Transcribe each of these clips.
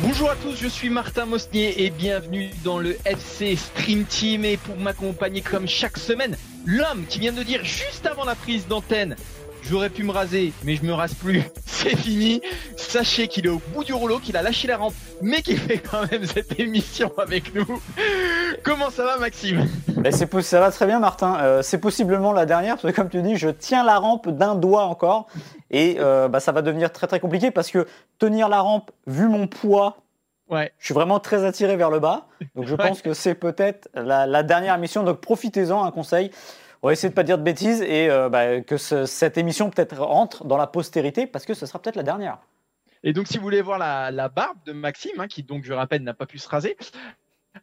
Bonjour à tous, je suis Martin Mosnier et bienvenue dans le FC Stream Team. Et pour m'accompagner comme chaque semaine, l'homme qui vient de dire juste avant la prise d'antenne J'aurais pu me raser, mais je me rase plus. C'est fini. Sachez qu'il est au bout du rouleau, qu'il a lâché la rampe, mais qu'il fait quand même cette émission avec nous. Comment ça va, Maxime? C'est, Ça va très bien, Martin. Euh, c'est possiblement la dernière, parce que comme tu dis, je tiens la rampe d'un doigt encore. Et euh, bah, ça va devenir très très compliqué parce que tenir la rampe, vu mon poids, Ouais. Je suis vraiment très attiré vers le bas. Donc je pense que c'est peut-être la, la, dernière émission. Donc profitez-en, un conseil. On va essayer de pas dire de bêtises et euh, bah, que cette émission peut-être rentre dans la postérité parce que ce sera peut-être la dernière. Et donc, si vous voulez voir la, barbe de Maxime, hein, qui donc, je rappelle, n'a pas pu se raser,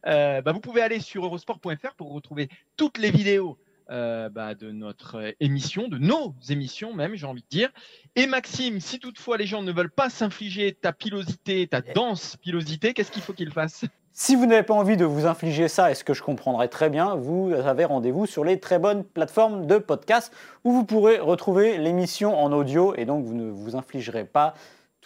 euh, bah, vous pouvez aller sur eurosport.fr pour retrouver toutes les vidéos euh, bah, de notre émission, de nos émissions même, j'ai envie de dire. Et Maxime, si toutefois les gens ne veulent pas s'infliger ta pilosité, ta dense pilosité, qu'est-ce qu'il faut qu'ils fassent si vous n'avez pas envie de vous infliger ça, et ce que je comprendrai très bien, vous avez rendez-vous sur les très bonnes plateformes de podcast où vous pourrez retrouver l'émission en audio et donc vous ne vous infligerez pas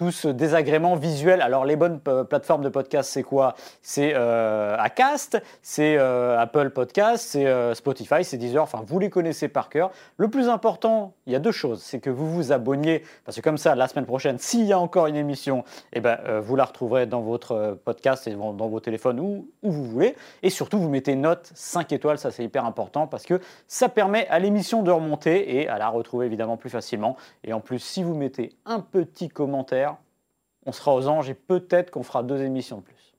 tout ce désagrément visuel. Alors les bonnes euh, plateformes de podcast, c'est quoi? C'est euh, Acast, c'est euh, Apple Podcast, c'est Spotify, c'est Deezer, enfin vous les connaissez par cœur. Le plus important, il y a deux choses, c'est que vous vous abonniez, parce que comme ça, la semaine prochaine, s'il y a encore une émission, eh ben, vous la retrouverez dans votre podcast et dans vos téléphones ou où vous voulez. Et surtout, vous mettez note 5 étoiles, ça c'est hyper important, parce que ça permet à l'émission de remonter et à la retrouver évidemment plus facilement. Et en plus, si vous mettez un petit commentaire, on sera aux anges et peut-être qu'on fera deux émissions de plus.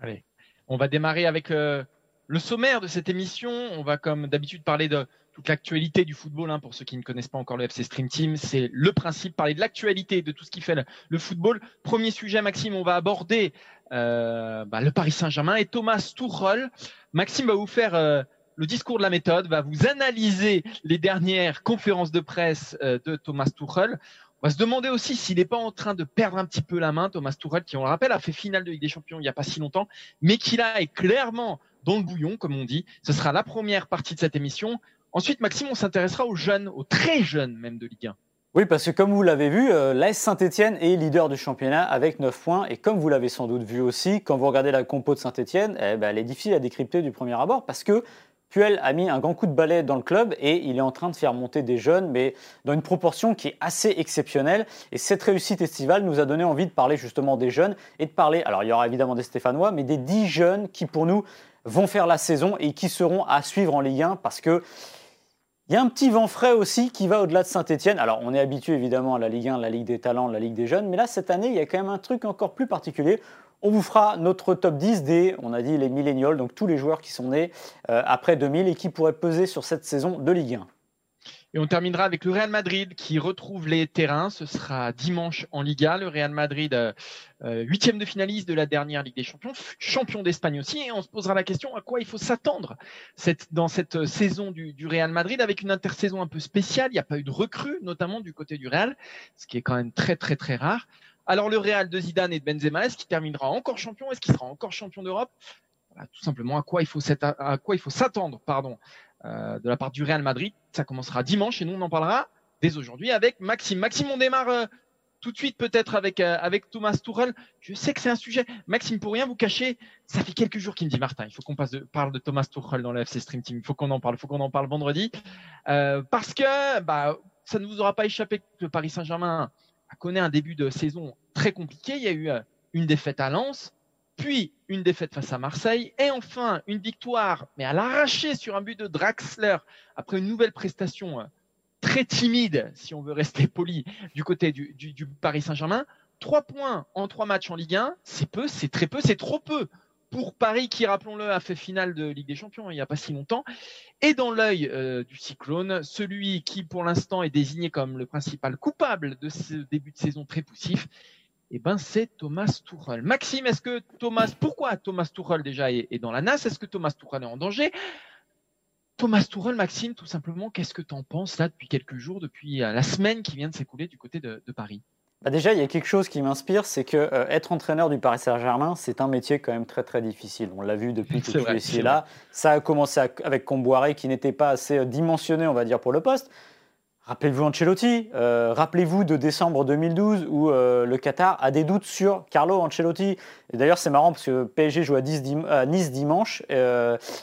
Allez, on va démarrer avec euh, le sommaire de cette émission. On va comme d'habitude parler de toute l'actualité du football. Hein, pour ceux qui ne connaissent pas encore le FC Stream Team, c'est le principe, parler de l'actualité, de tout ce qui fait le, football. Premier sujet, Maxime, on va aborder euh, bah, le Paris Saint-Germain et Thomas Tuchel. Maxime va vous faire... Euh, le discours de la méthode va vous analyser les dernières conférences de presse de Thomas Tuchel. On va se demander aussi s'il n'est pas en train de perdre un petit peu la main, Thomas Tourelle, qui, on le rappelle, a fait finale de Ligue des Champions il n'y a pas si longtemps, mais qui là est clairement dans le bouillon, comme on dit. Ce sera la première partie de cette émission. Ensuite, Maxime, on s'intéressera aux jeunes, aux très jeunes même de Ligue 1. Oui, parce que comme vous l'avez vu, euh, l'AS Saint-Etienne est leader du championnat avec 9 points. Et comme vous l'avez sans doute vu aussi, quand vous regardez la compo de Saint-Etienne, eh ben, elle est difficile à décrypter du premier abord parce que Puel a mis un grand coup de balai dans le club et il est en train de faire monter des jeunes, mais dans une proportion qui est assez exceptionnelle. Et cette réussite estivale nous a donné envie de parler justement des jeunes et de parler, alors il y aura évidemment des Stéphanois, mais des 10 jeunes qui pour nous vont faire la saison et qui seront à suivre en Ligue 1 parce que il y a un petit vent frais aussi qui va au-delà de Saint-Etienne. Alors, on est habitué évidemment à la Ligue 1, la Ligue des talents, la Ligue des jeunes, mais là, cette année, il y a quand même un truc encore plus particulier. On vous fera notre top 10 des, on a dit, les millénials, donc tous les joueurs qui sont nés euh, après 2000 et qui pourraient peser sur cette saison de Ligue 1. Et on terminera avec le Real Madrid qui retrouve les terrains. Ce sera dimanche en Liga. Le Real Madrid, euh, euh, huitième de finaliste de la dernière Ligue des Champions, champion d'Espagne aussi. Et on se posera la question à quoi il faut s'attendre dans cette saison du, du, Real Madrid avec une intersaison un peu spéciale. Il n'y a pas eu de recrue, notamment du côté du Real, ce qui est quand même très très très rare. Alors le Real de Zidane et de Benzema, est-ce qu'il terminera encore champion? Est-ce qu'il sera encore champion d'Europe? Tout simplement à quoi il faut s'attendre pardon, euh, de la part du Real Madrid. Ça commencera dimanche et nous on en parlera dès aujourd'hui avec Maxime. Maxime, on démarre euh, tout de suite peut-être avec, euh, avec Thomas Tourelle. Je sais que c'est un sujet. Maxime, pour rien vous cacher, ça fait quelques jours qu'il me dit Martin, il faut qu'on parle de Thomas Tourelle dans le FC Stream Team. Il faut qu'on en parle, il faut qu'on en parle vendredi. parce que bah, ça ne vous aura pas échappé que Paris Saint-Germain connu un début de saison très compliqué. Il y a eu euh, une défaite à Lens, puis une défaite face à Marseille, et enfin une victoire, mais à l'arraché sur un but de Draxler, après une nouvelle prestation euh, très timide, si on veut rester poli, du côté du, Paris Saint-Germain. Trois points en trois matchs en Ligue 1, c'est peu, c'est très peu, c'est trop peu pour Paris qui, rappelons-le, a fait finale de Ligue des Champions il n'y a pas si longtemps. Et dans l'œil euh, du cyclone, celui qui pour l'instant est désigné comme le principal coupable de ce début de saison très poussif, eh ben, c'est Thomas Tuchel. Maxime, est-ce que Thomas, pourquoi Thomas Tuchel déjà est, dans la NAS Est-ce que Thomas Tuchel est en danger? Thomas Tuchel, Maxime, tout simplement, qu'est-ce que tu en penses là depuis quelques jours, depuis euh, la semaine qui vient de s'écouler du côté de Paris? Bah, déjà, il y a quelque chose qui m'inspire, c'est que euh, être entraîneur du Paris Saint-Germain, c'est un métier quand même très très difficile. On l'a vu depuis que tu es ici là. Ça a commencé avec Comboiré qui n'était pas assez euh, dimensionné, on va dire, pour le poste. Rappelez-vous Ancelotti, euh, rappelez-vous de décembre 2012 où le Qatar a des doutes sur Carlo Ancelotti. D'ailleurs, c'est marrant parce que PSG joue à, Nice dimanche.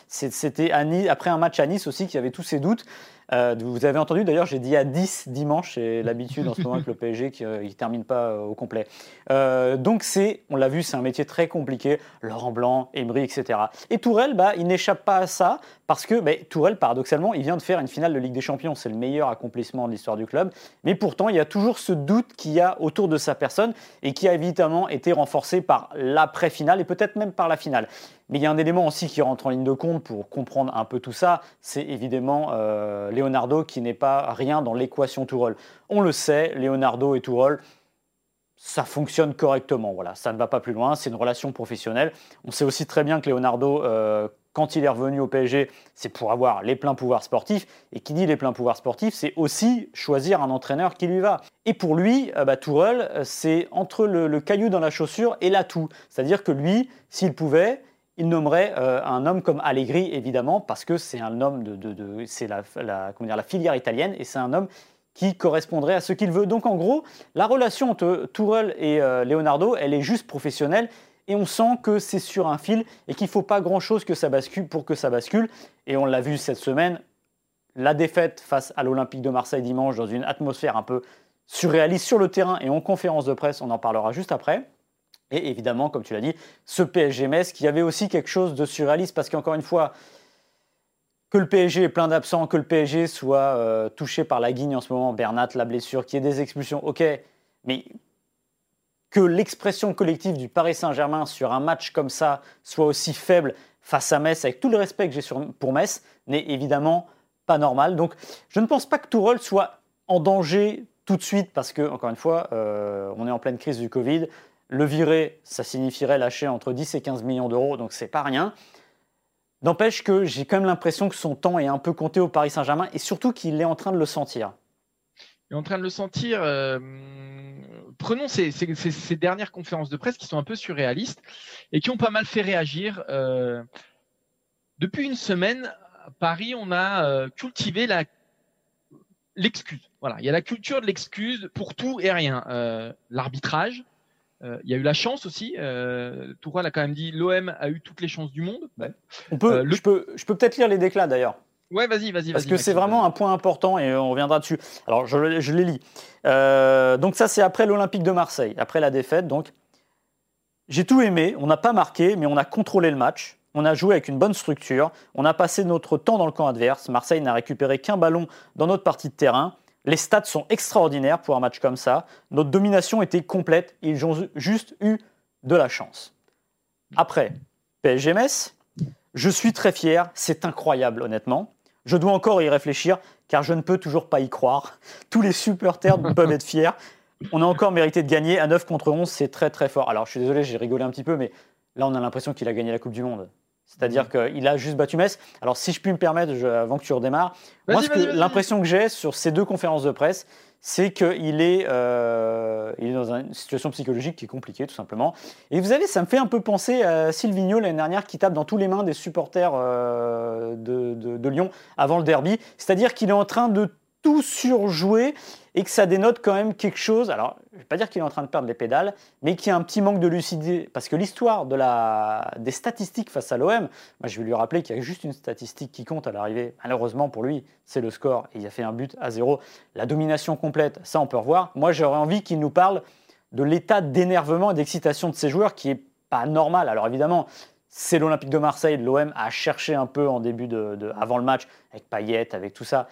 C'était après un match à Nice aussi qui avait tous ses doutes. Euh, vous avez entendu d'ailleurs, j'ai dit à 10 dimanche, c'est l'habitude en ce moment avec le PSG qui ne termine pas euh, au complet. Euh, donc c'est, on l'a vu, c'est un métier très compliqué. Laurent Blanc, Emery, etc. Et Tourelle, bah, il n'échappe pas à ça parce que bah, Tourelle, paradoxalement, il vient de faire une finale de Ligue des Champions. C'est le meilleur accomplissement de l'histoire du club. Mais pourtant, il y a toujours ce doute qu'il y a autour de sa personne et qui a évidemment été renforcé par l'après-finale et peut-être même par la finale. Mais il y a un élément aussi qui rentre en ligne de compte pour comprendre un peu tout ça, c'est évidemment euh, Leonardo qui n'est pas rien dans l'équation Tourelle. On le sait, Leonardo et Tourelle, ça fonctionne correctement. Voilà, ça ne va pas plus loin, c'est une relation professionnelle. On sait aussi très bien que Leonardo, euh, quand il est revenu au PSG, c'est pour avoir les pleins pouvoirs sportifs. Et qui dit les pleins pouvoirs sportifs, c'est aussi choisir un entraîneur qui lui va. Et pour lui, euh, bah, Tourelle, c'est entre le, caillou dans la chaussure et l'atout. C'est-à-dire que lui, s'il pouvait, il nommerait euh, un homme comme Allegri, évidemment, parce que c'est un homme de, c'est la, comment dire, la filière italienne et c'est un homme qui correspondrait à ce qu'il veut. Donc en gros, la relation entre Tourelle et euh, Leonardo, elle est juste professionnelle et on sent que c'est sur un fil et qu'il ne faut pas grand-chose que ça bascule pour que ça bascule. Et on l'a vu cette semaine, la défaite face à l'Olympique de Marseille dimanche dans une atmosphère un peu surréaliste sur le terrain et en conférence de presse, on en parlera juste après. Et évidemment, comme tu l'as dit, ce PSG Metz qui avait aussi quelque chose de surréaliste parce qu'encore une fois, que le PSG est plein d'absents, que le PSG soit euh, touché par la guigne en ce moment, Bernat, la blessure, qu'il y ait des expulsions, ok, mais que l'expression collective du Paris Saint-Germain sur un match comme ça soit aussi faible face à Metz, avec tout le respect que j'ai pour Metz, n'est évidemment pas normal. Donc je ne pense pas que Tourelle soit en danger tout de suite parce que, encore une fois, euh, on est en pleine crise du Covid. Le virer, ça signifierait lâcher entre 10 et 15 millions d'euros, donc c'est pas rien. N'empêche que j'ai quand même l'impression que son temps est un peu compté au Paris Saint-Germain et surtout qu'il est en train de le sentir. Il est en train de le sentir. Euh, prenons ces, dernières conférences de presse qui sont un peu surréalistes et qui ont pas mal fait réagir. Euh, depuis une semaine, à Paris, on a euh, cultivé l'excuse. Voilà, il y a la culture de l'excuse pour tout et rien. L'arbitrage, euh, il y a eu la chance aussi. Euh, Tourelle a quand même dit l'OM a eu toutes les chances du monde. On peut, euh, je peux, je peux peut-être lire les déclats d'ailleurs. Ouais, vas-y, vas-y. Parce que c'est vraiment un point important et on reviendra dessus. Alors, je, je les lis. donc, ça, c'est après l'Olympique de Marseille, après la défaite. Donc, j'ai tout aimé. On n'a pas marqué, mais on a contrôlé le match. On a joué avec une bonne structure. On a passé notre temps dans le camp adverse. Marseille n'a récupéré qu'un ballon dans notre partie de terrain. Les stats sont extraordinaires pour un match comme ça. Notre domination était complète. Ils ont juste eu de la chance. Après, PSG je suis très fier. C'est incroyable, honnêtement. Je dois encore y réfléchir car je ne peux toujours pas y croire. Tous les supporters peuvent être fiers. On a encore mérité de gagner. À 9 contre 11, c'est très très fort. Alors, je suis désolé, j'ai rigolé un petit peu, mais là, on a l'impression qu'il a gagné la Coupe du Monde. C'est-à-dire mmh. qu'il a juste battu Metz. Alors, si je puis me permettre, avant que tu redémarres, moi, l'impression que j'ai sur ces deux conférences de presse, c'est qu'il est, euh, il est dans une situation psychologique qui est compliquée, tout simplement. Et vous savez, ça me fait un peu penser à Silvino l'année dernière qui tape dans tous les mains des supporters euh, de, de Lyon avant le derby. C'est-à-dire qu'il est en train de tout surjouer et que ça dénote quand même quelque chose. Alors, je ne vais pas dire qu'il est en train de perdre les pédales, mais qu'il y a un petit manque de lucidité. Parce que l'histoire des statistiques face à l'OM, je vais lui rappeler qu'il y a juste une statistique qui compte à l'arrivée. Malheureusement pour lui, c'est le score. Il a fait un but à zéro. La domination complète, ça on peut revoir. Moi, j'aurais envie qu'il nous parle de l'état d'énervement et d'excitation de ses joueurs qui est pas normal. Alors évidemment, c'est l'Olympique de Marseille. L'OM a cherché un peu en début de, avant le match avec Payet, avec tout ça.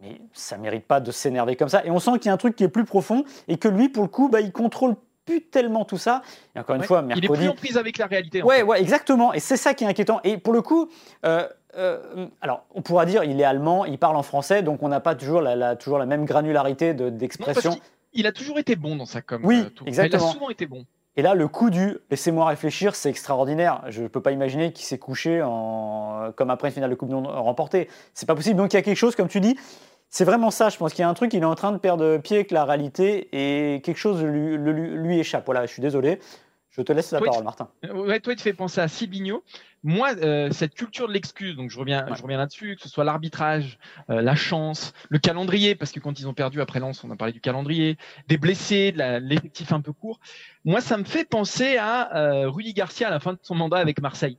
Mais ça ne mérite pas de s'énerver comme ça. Et on sent qu'il y a un truc qui est plus profond et que lui, pour le coup, bah, il contrôle plus tellement tout ça. Et encore une fois, mercredi. Il est plus en prise avec la réalité. Ouais, ouais, exactement. Et c'est ça qui est inquiétant. Et pour le coup, euh, euh, alors on pourra dire il est allemand, il parle en français, donc on n'a pas toujours la, toujours la même granularité d'expression. il a toujours été bon dans sa com. Oui, exactement. Il a souvent été bon. Et là, le coup du laissez-moi réfléchir, c'est extraordinaire. Je ne peux pas imaginer qu'il s'est couché comme après une finale de Coupe Monde remportée. C'est pas possible. Donc il y a quelque chose, comme tu dis, c'est vraiment ça. Je pense qu'il y a un truc, il est en train de perdre pied avec la réalité et quelque chose lui, échappe. Voilà, je suis désolé. Je te laisse la parole, Martin. Ouais, toi, tu fais penser à Sibigno. Moi, euh, cette culture de l'excuse, donc je reviens, je reviens là-dessus, que ce soit l'arbitrage, euh, la chance, le calendrier, parce que quand ils ont perdu après Lens, on a parlé du calendrier, des blessés, de l'effectif un peu court. Moi, ça me fait penser à euh, Rudy Garcia à la fin de son mandat avec Marseille.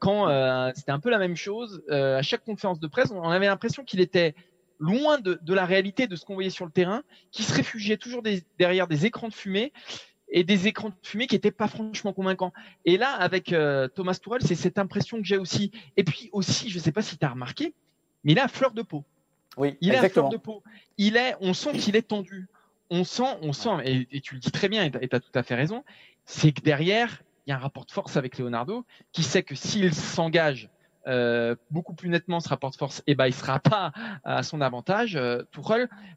quand c'était un peu la même chose, à chaque conférence de presse, on avait l'impression qu'il était loin de, de, la réalité de ce qu'on voyait sur le terrain, qui se réfugiait toujours des, derrière des écrans de fumée et des écrans de fumée qui n'étaient pas franchement convaincants. Et là, avec euh, Thomas Tourelle, c'est cette impression que j'ai aussi. Et puis aussi, je ne sais pas si tu as remarqué, mais il a fleur de peau. Oui, il a fleur de peau. Il est, on sent qu'il est tendu. On sent, on sent, et, tu le dis très bien, et tu as tout à fait raison, c'est que derrière, il y a un rapport de force avec Leonardo qui sait que s'il s'engage euh, beaucoup plus nettement ce rapport de force, et eh ben il sera pas à son avantage, euh,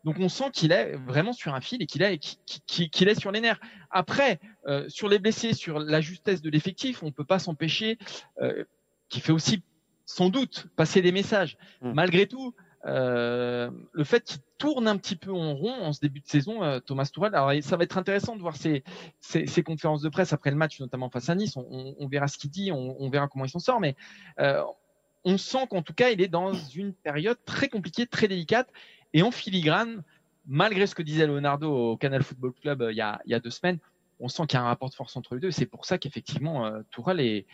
Donc on sent qu'il est vraiment sur un fil et qu'il est, qu'il est sur les nerfs. Après, euh, sur les blessés, sur la justesse de l'effectif, on peut pas s'empêcher, euh, qui fait aussi sans doute passer des messages. Mm. Malgré tout, euh, le fait qu'il tourne un petit peu en rond en ce début de saison, euh, Thomas Tourelle. Alors, ça va être intéressant de voir ses, ses, conférences de presse après le match, notamment face à Nice. On, on, verra ce qu'il dit, on, on, verra comment il s'en sort, mais euh, on sent qu'en tout cas, il est dans une période très compliquée, très délicate, et en filigrane, malgré ce que disait Leonardo au Canal Football Club il, y a, il y a deux semaines, on sent qu'il y a un rapport de force entre les deux. C'est pour ça qu'effectivement, Tourelle est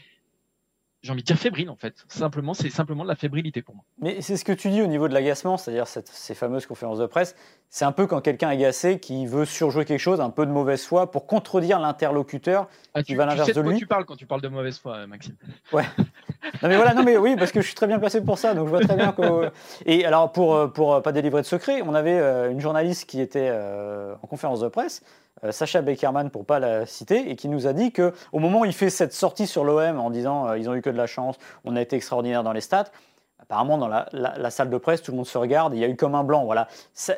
j'ai envie de dire fébrile en fait. Simplement, c'est simplement de la fébrilité pour moi. Mais c'est ce que tu dis au niveau de l'agacement, c'est-à-dire ces fameuses conférences de presse. C'est un peu quand quelqu'un est agacé qui veut surjouer quelque chose, un peu de mauvaise foi, pour contredire l'interlocuteur ah, qui va à l'inverse de lui. Tu parles quand tu parles de mauvaise foi, Maxime. Ouais. non mais voilà, non mais oui, parce que je suis très bien placé pour ça, donc je vois très bien que. Et alors pour pour pas délivrer de secret, on avait euh, une journaliste qui était euh, en conférence de presse euh, Sacha Beckerman, pour pas la citer, et qui nous a dit que au moment où il fait cette sortie sur l'OM en disant euh, ils ont eu que de la chance, on a été extraordinaire dans les stats, apparemment dans la, salle de presse, tout le monde se regarde, il y a eu comme un blanc, voilà.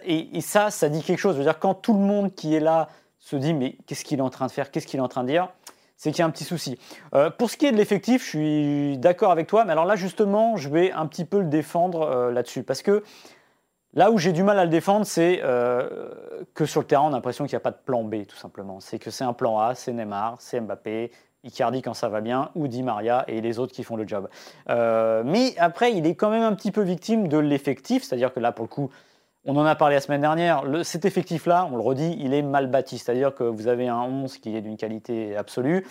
et, ça, ça dit quelque chose. Je veux dire, quand tout le monde qui est là se dit mais qu'est-ce qu'il est en train de faire, qu'est-ce qu'il est en train de dire, c'est qu'il y a un petit souci. Euh, pour ce qui est de l'effectif, je suis d'accord avec toi, mais alors là justement, je vais un petit peu le défendre là-dessus, parce que Là où j'ai du mal à le défendre, c'est euh, que sur le terrain, on a l'impression qu'il n'y a pas de plan B, tout simplement. C'est que c'est un plan A, c'est Neymar, c'est Mbappé, Icardi quand ça va bien, ou Di Maria et les autres qui font le job. Euh, mais après, il est quand même un petit peu victime de l'effectif, c'est-à-dire que là, pour le coup, on en a parlé la semaine dernière, cet effectif-là, on le redit, il est mal bâti, c'est-à-dire que vous avez un 11 qui est d'une qualité absolue,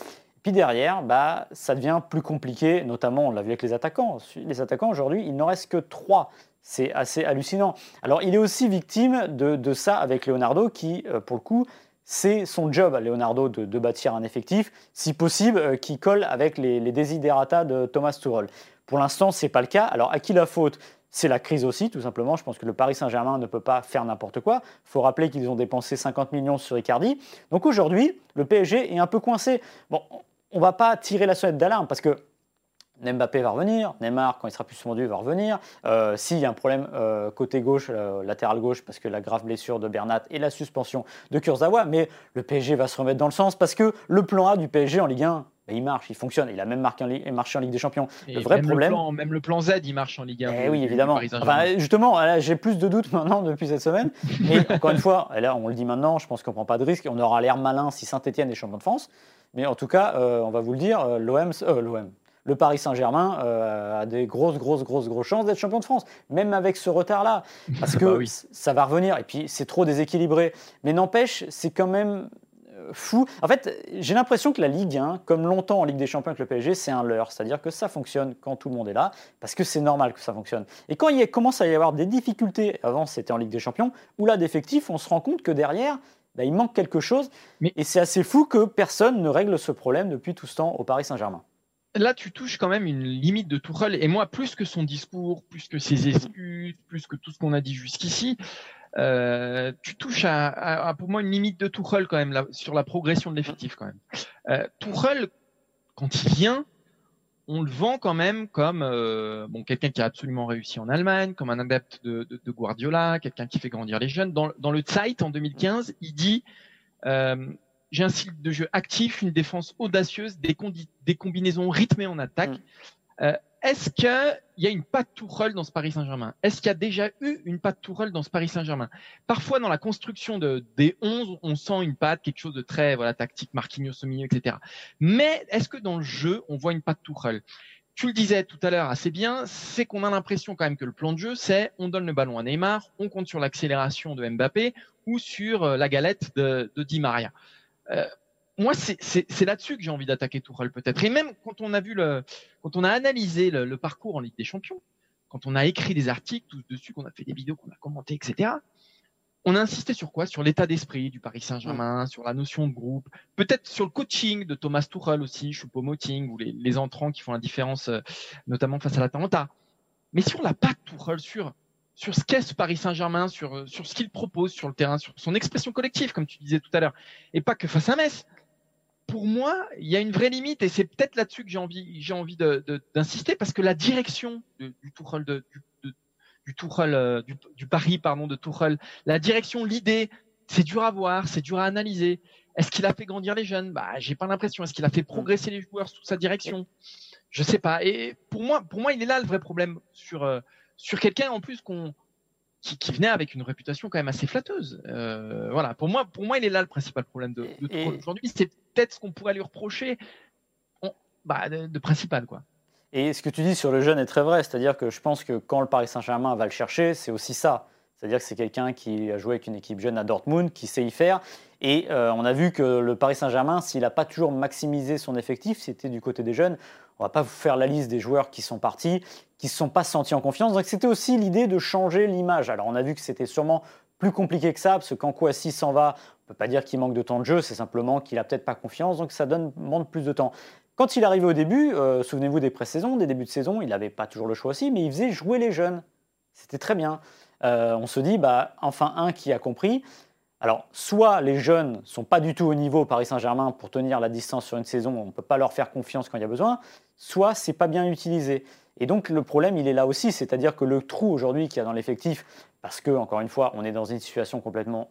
derrière, bah, ça devient plus compliqué, notamment, on l'a vu avec les attaquants. Les attaquants, aujourd'hui, il n'en reste que 3 c'est assez hallucinant. Alors, il est aussi victime de, ça avec Leonardo, qui, euh, pour le coup, c'est son job à Leonardo de, bâtir un effectif, si possible, euh, qui colle avec les, les desiderata de Thomas Tuchel. Pour l'instant, ce n'est pas le cas. Alors, à qui la faute? C'est la crise aussi, tout simplement. Je pense que le Paris Saint-Germain ne peut pas faire n'importe quoi. Il faut rappeler qu'ils ont dépensé 50 millions sur Icardi. Donc aujourd'hui, le PSG est un peu coincé. Bon, on va pas tirer la sonnette d'alarme parce que Mbappé va revenir, Neymar, quand il sera plus suspendu, va revenir. Euh, s'il y a un problème euh, côté gauche, euh, latéral gauche, parce que la grave blessure de Bernat et la suspension de Kurzawa, mais le PSG va se remettre dans le sens parce que le plan A du PSG en Ligue 1, bah, il marche, il fonctionne. Il a même marqué en, marché en Ligue des Champions. le vrai problème. même le plan Z, il marche en Ligue 1. Eh oui, évidemment. justement, j'ai plus de doutes maintenant depuis cette semaine. Mais encore une fois, là, on le dit maintenant, je pense qu'on ne prend pas de risque. On aura l'air malin si Saint-Etienne est champion de France. Mais en tout cas, on va vous le dire, l'OM, l'OM, le Paris Saint-Germain euh, a des grosses, grosses, grosses, grosses chances d'être champion de France, même avec ce retard-là, parce que bah ça va revenir. Et puis c'est trop déséquilibré. Mais n'empêche, c'est quand même euh, fou. En fait, j'ai l'impression que la Ligue 1, comme longtemps en Ligue des Champions avec le PSG, c'est un leurre. C'est-à-dire que ça fonctionne quand tout le monde est là, parce que c'est normal que ça fonctionne. Et quand il commence à y avoir des difficultés, avant c'était en Ligue des Champions, où là d'effectifs, on se rend compte que derrière, bah, il manque quelque chose. Et c'est assez fou que personne ne règle ce problème depuis tout ce temps au Paris Saint-Germain là, tu touches quand même une limite de Tourelle. Et moi, plus que son discours, plus que ses excuses, plus que tout ce qu'on a dit jusqu'ici, euh, tu touches à, pour moi une limite de Tuchel quand même sur la progression de l'effectif quand même. Euh, Tuchel, quand il vient, on le vend quand même comme euh, bon quelqu'un qui a absolument réussi en Allemagne, comme un adepte de, de, de Guardiola, quelqu'un qui fait grandir les jeunes. Dans, dans le Zeit en 2015, il dit euh, j'ai un style de jeu actif, une défense audacieuse, des, des combinaisons rythmées en attaque. Mm. Euh, est-ce qu'il y a une patte Tourelle dans ce Paris Saint-Germain? Est-ce qu'il y a déjà eu une patte Tourelle dans ce Paris Saint-Germain? Parfois, dans la construction de, des 11, on sent une patte, quelque chose de très voilà tactique, Marquinhos au etc. Mais est-ce que dans le jeu, on voit une patte Tourelle? Tu le disais tout à l'heure assez bien, c'est qu'on a l'impression quand même que le plan de jeu, c'est on donne le ballon à Neymar, on compte sur l'accélération de Mbappé ou sur euh, la galette de, de Di Maria. Euh, moi, c'est là-dessus que j'ai envie d'attaquer Tourelle peut-être. Et même quand on a vu le, quand on a analysé le, parcours en Ligue des Champions, quand on a écrit des articles tous dessus, qu'on a fait des vidéos, qu'on a commenté, etc. On a insisté sur quoi? Sur l'état d'esprit du Paris Saint-Germain, sur la notion de groupe, peut-être sur le coaching de Thomas Tuchel aussi, Choupo-Moting ou les, les, entrants qui font la différence, euh, notamment face à l'Atalanta. Mais sur la patte Tuchel, sur sur ce qu'est ce Paris Saint-Germain, sur sur ce qu'il propose sur le terrain, sur son expression collective, comme tu disais tout à l'heure, et pas que face à Metz pour moi, il y a une vraie limite et c'est peut-être là-dessus que j'ai envie, j'ai envie d'insister parce que la direction du, du Tourelle, de, du, du, euh, du, du, Paris, pardon, de Tourelle, la direction, l'idée, c'est dur à voir, c'est dur à analyser. Est-ce qu'il a fait grandir les jeunes? Bah, j'ai pas l'impression. Est-ce qu'il a fait progresser les joueurs sous sa direction? Je sais pas. Et pour moi, pour moi, il est là le vrai problème sur euh, sur quelqu'un en plus qu'on qui, qui, venait avec une réputation quand même assez flatteuse. Euh, voilà, pour moi, pour moi, il est là le principal problème de, de aujourd'hui. C'est peut-être ce qu'on pourrait lui reprocher bah, de, principal, quoi. Et ce que tu dis sur le jeune est très vrai, c'est-à-dire que je pense que quand le Paris Saint-Germain va le chercher, c'est aussi ça. C'est-à-dire que c'est quelqu'un qui a joué avec une équipe jeune à Dortmund, qui sait y faire. Et euh, on a vu que le Paris Saint-Germain, s'il n'a pas toujours maximisé son effectif, c'était du côté des jeunes, on va pas vous faire la liste des joueurs qui sont partis, qui ne se sont pas sentis en confiance. Donc c'était aussi l'idée de changer l'image. Alors on a vu que c'était sûrement plus compliqué que ça, parce que quand Kouassi s'en va, on ne peut pas dire qu'il manque de temps de jeu, c'est simplement qu'il a peut-être pas confiance, donc ça donne, demande plus de temps. Quand il arrivait au début, euh, souvenez-vous des pré-saisons, des débuts de saison, il n'avait pas toujours le choix aussi, mais il faisait jouer les jeunes. C'était très bien. Euh, on se dit, bah, enfin un qui a compris. Alors, soit les jeunes sont pas du tout au niveau Paris Saint-Germain pour tenir la distance sur une saison, on ne peut pas leur faire confiance quand il y a besoin, soit c'est pas bien utilisé. Et donc le problème, il est là aussi, c'est-à-dire que le trou aujourd'hui qu'il y a dans l'effectif, parce que, encore une fois, on est dans une situation complètement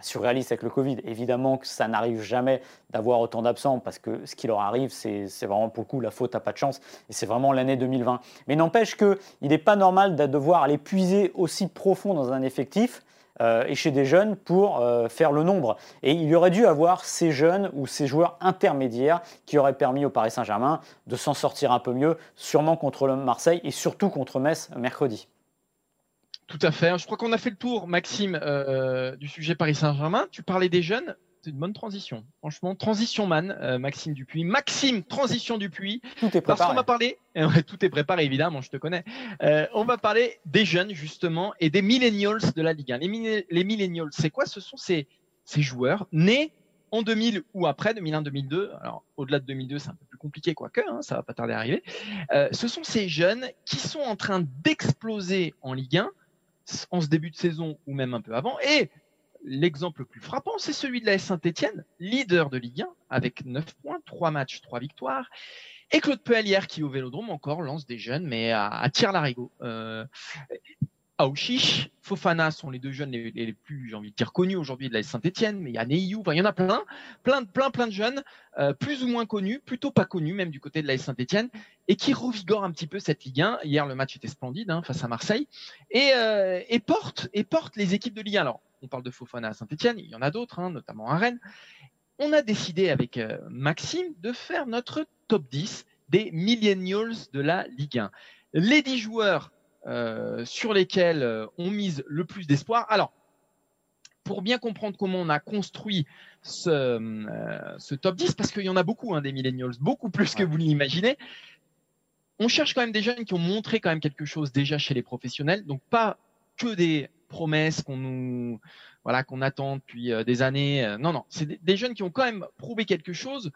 surréaliste avec le Covid. Évidemment que ça n'arrive jamais d'avoir autant d'absents parce que ce qui leur arrive, c'est vraiment pour le coup la faute à pas de chance et c'est vraiment l'année 2020. Mais n'empêche qu'il n'est pas normal de devoir aller puiser aussi profond dans un effectif euh, et chez des jeunes pour euh, faire le nombre. Et il aurait dû avoir ces jeunes ou ces joueurs intermédiaires qui auraient permis au Paris Saint-Germain de s'en sortir un peu mieux, sûrement contre le Marseille et surtout contre Metz mercredi. Tout à fait. Je crois qu'on a fait le tour, Maxime, euh, du sujet Paris Saint-Germain. Tu parlais des jeunes c'est une bonne transition. Franchement, transition man, euh, Maxime Dupuis. Maxime, transition Dupuis. Tout est préparé. Parce qu'on va parler, tout est préparé évidemment, je te connais. Euh, on va parler des jeunes justement et des millennials de la Ligue 1. Les, les millennials, c'est quoi? Ce sont ces, ces joueurs nés en 2000 ou après 2001-2002. Alors au-delà de 2002, c'est un peu plus compliqué, quoique, hein, ça va pas tarder à arriver. Euh, ce sont ces jeunes qui sont en train d'exploser en Ligue 1 en ce début de saison ou même un peu avant. Et l'exemple le plus frappant, c'est celui de la Saint-Etienne, leader de Ligue 1, avec 9 points, 3 matchs, 3 victoires. Et Claude Pellière, qui au Vélodrome encore lance des jeunes, mais à, à tir Aouchiche, Fofana sont les deux jeunes les, plus, j'ai envie de dire, connus aujourd'hui de la Saint-Etienne, mais il y a Neyou, enfin, il y en a plein, plein, plein, plein de jeunes, euh, plus ou moins connus, plutôt pas connus, même du côté de la Saint-Etienne, et qui revigorent un petit peu cette Ligue 1. Hier, le match était splendide hein, face à Marseille, et, euh, et, porte, et les équipes de Ligue 1. Alors, on parle de Fofana à Saint-Etienne, il y en a d'autres, hein, notamment à Rennes. On a décidé avec euh, Maxime de faire notre top 10 des millennials de la Ligue 1. Les 10 joueurs euh, sur lesquels euh, on mise le plus d'espoir. Alors, pour bien comprendre comment on a construit ce, top 10, parce qu'il y en a beaucoup hein, des millennials, beaucoup plus que vous l'imaginez, on cherche quand même des jeunes qui ont montré quand même quelque chose déjà chez les professionnels, donc pas que des promesses qu'on nous voilà qu'on attend depuis euh, des années. Euh, non, non, c'est des, jeunes qui ont quand même prouvé quelque chose,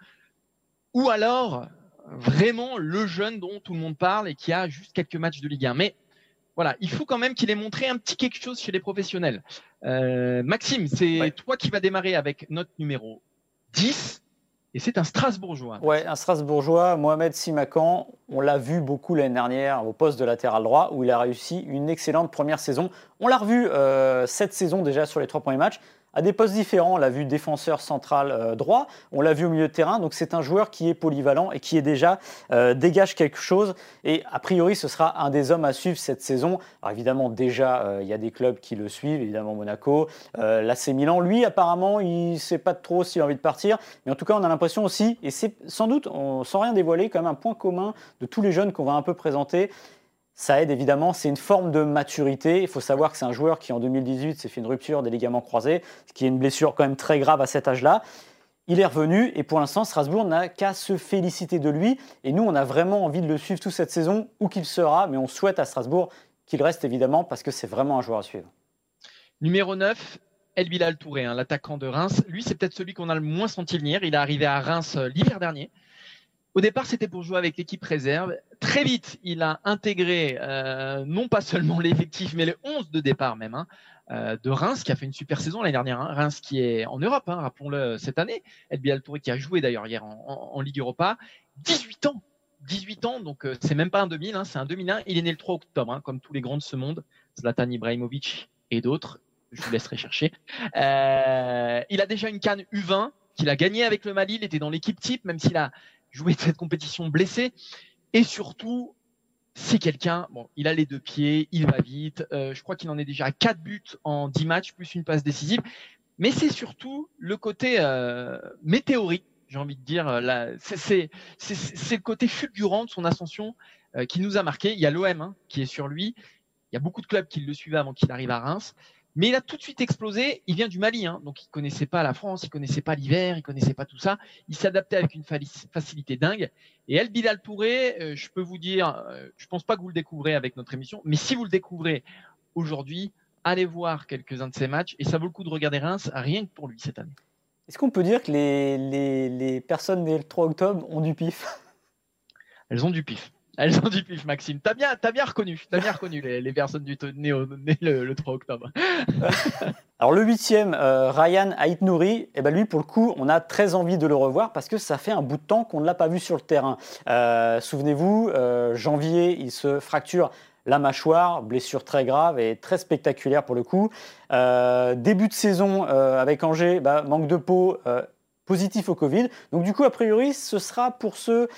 ou alors vraiment le jeune dont tout le monde parle et qui a juste quelques matchs de Ligue 1. Mais voilà, il faut quand même qu'il ait montré un petit quelque chose chez les professionnels. Euh, Maxime, c'est toi qui vas démarrer avec notre numéro 10. Et c'est un Strasbourgeois. Ouais, un Strasbourgeois, Mohamed Simakan. On l'a vu beaucoup l'année dernière au poste de latéral droit où il a réussi une excellente première saison. On l'a revu euh, cette saison déjà sur les trois premiers matchs à des postes différents. On l'a vu défenseur central euh, droit, on l'a vu au milieu de terrain. Donc c'est un joueur qui est polyvalent et qui est déjà euh, dégage quelque chose. Et a priori, ce sera un des hommes à suivre cette saison. Alors évidemment, déjà, euh, il y a des clubs qui le suivent, évidemment Monaco, l'AC Milan. Lui, apparemment, il ne sait pas trop s'il a envie de partir. Mais en tout cas, on a l'impression aussi, et c'est sans doute, sans rien dévoiler, quand même un point commun de tous les jeunes qu'on va un peu présenter ça aide évidemment, c'est une forme de maturité. Il faut savoir que c'est un joueur qui en 2018 s'est fait une rupture des ligaments croisés, ce qui est une blessure quand même très grave à cet âge-là. Il est revenu et pour l'instant, Strasbourg n'a qu'à se féliciter de lui. Et nous, on a vraiment envie de le suivre toute cette saison, où qu'il sera, mais on souhaite à Strasbourg qu'il reste évidemment parce que c'est vraiment un joueur à suivre. Numéro 9, El Bilal Touré, hein, l'attaquant de Reims. Lui, c'est peut-être celui qu'on a le moins senti venir. Il est arrivé à Reims euh, l'hiver dernier. Au départ, c'était pour jouer avec l'équipe réserve. Très vite, il a intégré euh, non pas seulement l'effectif, mais le 11 de départ même hein, euh, de Reims, qui a fait une super saison l'année dernière. Hein. Reims qui est en Europe, hein, rappelons-le, cette année. El Touré qui a joué d'ailleurs hier en, Ligue Europa. 18 ans 18 ans, donc euh, c'est même pas un 2000, c'est un 2001. Il est né le 3 octobre, comme tous les grands de ce monde, Zlatan Ibrahimovic et d'autres. Je vous laisserai chercher. il a déjà une canne U20 qu'il a gagné avec le Mali. Il était dans l'équipe type, même s'il a jouer de cette compétition blessé. Et surtout, c'est quelqu'un, bon, il a les deux pieds, il va vite. Euh, je crois qu'il en est déjà à 4 buts en 10 matchs, plus une passe décisive. Mais c'est surtout le côté euh, météorique, j'ai envie de dire. Euh, c'est le côté fulgurant de son ascension euh, qui nous a marqué. Il y a l'OM hein, qui est sur lui. Il y a beaucoup de clubs qui le suivaient avant qu'il arrive à Reims. Mais il a tout de suite explosé. Il vient du Mali, hein, donc il connaissait pas la France, il connaissait pas l'hiver, il connaissait pas tout ça. Il s'adaptait avec une facilité dingue. Et El Bilal Touré, euh, je peux vous dire, euh, je pense pas que vous le découvrez avec notre émission, mais si vous le découvrez aujourd'hui, allez voir quelques-uns de ses matchs et ça vaut le coup de regarder Reims rien que pour lui cette année. Est-ce qu'on peut dire que les, les, les personnes le 3 octobre ont du pif? Elles ont du pif. Elles ont du pif, Maxime. T'as bien, as bien reconnu, as bien reconnu les, personnes du nées, le, 3 octobre. Alors le huitième, euh, Ryan Ait Nouri, eh ben lui pour le coup, on a très envie de le revoir parce que ça fait un bout de temps qu'on ne l'a pas vu sur le terrain. Euh, souvenez-vous, euh, janvier, il se fracture la mâchoire, blessure très grave et très spectaculaire pour le coup. début de saison avec Angers, bah, manque de peau, positif au Covid. Donc du coup, a priori, ce sera pour ceux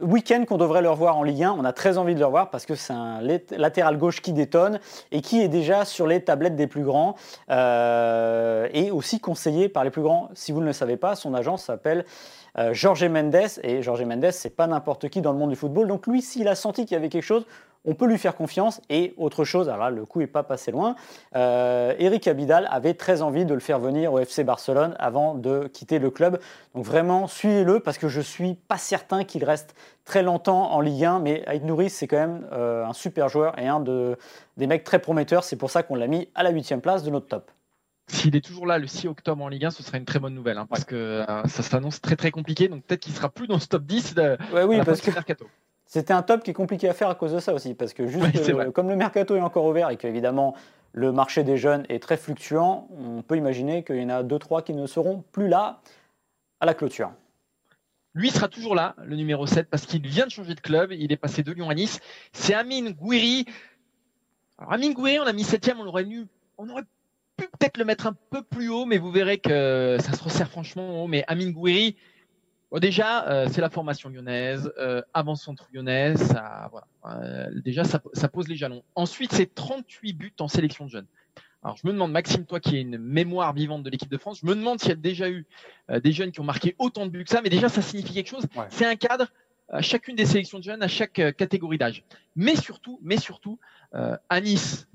week-end qu'on devrait le revoir en Ligue 1. On a très envie de le revoir parce que c'est un latéral gauche qui détonne et qui est déjà sur les tablettes des plus grands euh, et aussi conseillé par les plus grands. Si vous ne le savez pas, son agent s'appelle euh, Jorge Mendes et Jorge Mendes, c'est pas n'importe qui dans le monde du football. Donc lui, s'il a senti qu'il y avait quelque chose, on peut lui faire confiance. Et autre chose, alors là, le coup n'est pas passé loin, euh, Eric Abidal avait très envie de le faire venir au FC Barcelone avant de quitter le club. Donc vraiment, suivez-le parce que je suis pas certain qu'il reste très longtemps en Ligue 1, mais Aïd Nourri, c'est quand même euh, un super joueur et un de, des mecs très prometteurs. C'est pour ça qu'on l'a mis à la huitième place de notre top. S'il est toujours là le 6 octobre en Ligue 1, ce serait une très bonne nouvelle, hein, parce que euh, ça s'annonce très très compliqué, donc peut-être qu'il sera plus dans ce top 10 de, ouais, oui, parce que mercato. C'était un top qui est compliqué à faire à cause de ça aussi, parce que juste comme le mercato est encore ouvert et qu'évidemment le marché des jeunes est très fluctuant, on peut imaginer qu'il y en a deux trois qui ne seront plus là à la clôture. Lui sera toujours là, le numéro 7, parce qu'il vient de changer de club. Il est passé de Lyon à Nice. C'est Amine Gouiri. Alors, Amine Gouiri, on a mis septième, on aurait, on aurait peut-être le mettre un peu plus haut, mais vous verrez que ça se resserre franchement haut. Mais Amine Gouiri, déjà, euh, c'est la formation lyonnaise, euh, avant-centre lyonnaise, ça, voilà, euh, déjà ça, pose les jalons. Ensuite, c'est 38 buts en sélection de jeunes. Alors, je me demande, Maxime, toi qui es une mémoire vivante de l'équipe de France, je me demande s'il y a déjà eu des jeunes qui ont marqué autant de buts que ça, mais déjà, ça signifie quelque chose. C'est un cadre à chacune des sélections de jeunes, à chaque catégorie d'âge. Mais surtout, mais surtout, à Nice,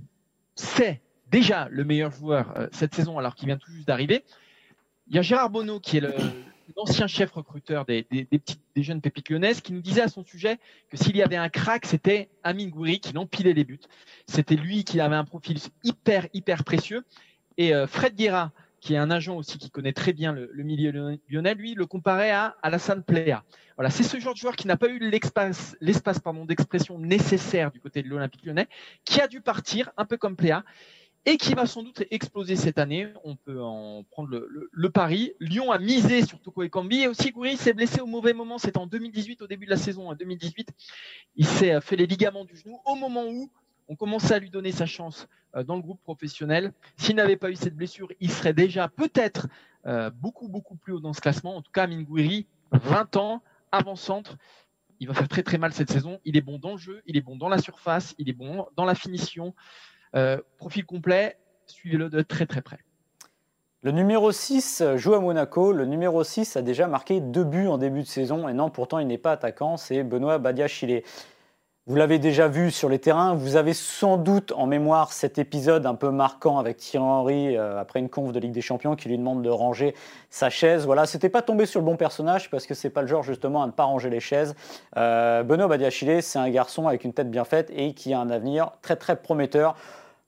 c'est déjà le meilleur joueur cette saison alors qu'il vient tout juste d'arriver. Il y a Gérard Bonneau qui est l'ancien chef recruteur des, jeunes pépites lyonnaises, qui nous disait à son sujet que s'il y avait un crack, c'était Amin Gouiri qui empilait les buts. C'était lui qui avait un profil hyper, hyper précieux. Et euh, Fred Guerra, qui est un agent aussi qui connaît très bien le, milieu lyonnais, lui le comparait à Alassane Plea. Voilà, c'est ce genre de joueur qui n'a pas eu l'espace, l'espace d'expression nécessaire du côté de l'Olympique lyonnais, qui a dû partir un peu comme Plea et qui va sans doute exploser cette année. On peut en prendre le, pari. Lyon a misé sur Toko Ekambi et aussi Goury s'est blessé au mauvais moment. C'était en 2018, au début de la saison, en 2018. Il s'est fait les ligaments du genou au moment où on commençait à lui donner sa chance euh, dans le groupe professionnel. S'il n'avait pas eu cette blessure, il serait déjà peut-être euh, beaucoup, beaucoup plus haut dans ce classement. En tout cas, Mingouiri, 20 ans, avant-centre. Il va faire très très mal cette saison. Il est bon dans le jeu, il est bon dans la surface, il est bon dans la finition. Euh, profil complet, suivez-le de très très près. Le numéro 6 joue à Monaco. Le numéro 6 a déjà marqué deux buts en début de saison. Et non, pourtant, il n'est pas attaquant. C'est Benoît Badiachile. Vous l'avez déjà vu sur les terrains. Vous avez sans doute en mémoire cet épisode un peu marquant avec Thierry Henry euh, après une conf de Ligue des Champions qui lui demande de ranger sa chaise. Voilà, c'était pas tombé sur le bon personnage parce que c'est pas le genre justement à ne pas ranger les chaises. Euh, Benoît Badiachile, c'est un garçon avec une tête bien faite et qui a un avenir très très prometteur.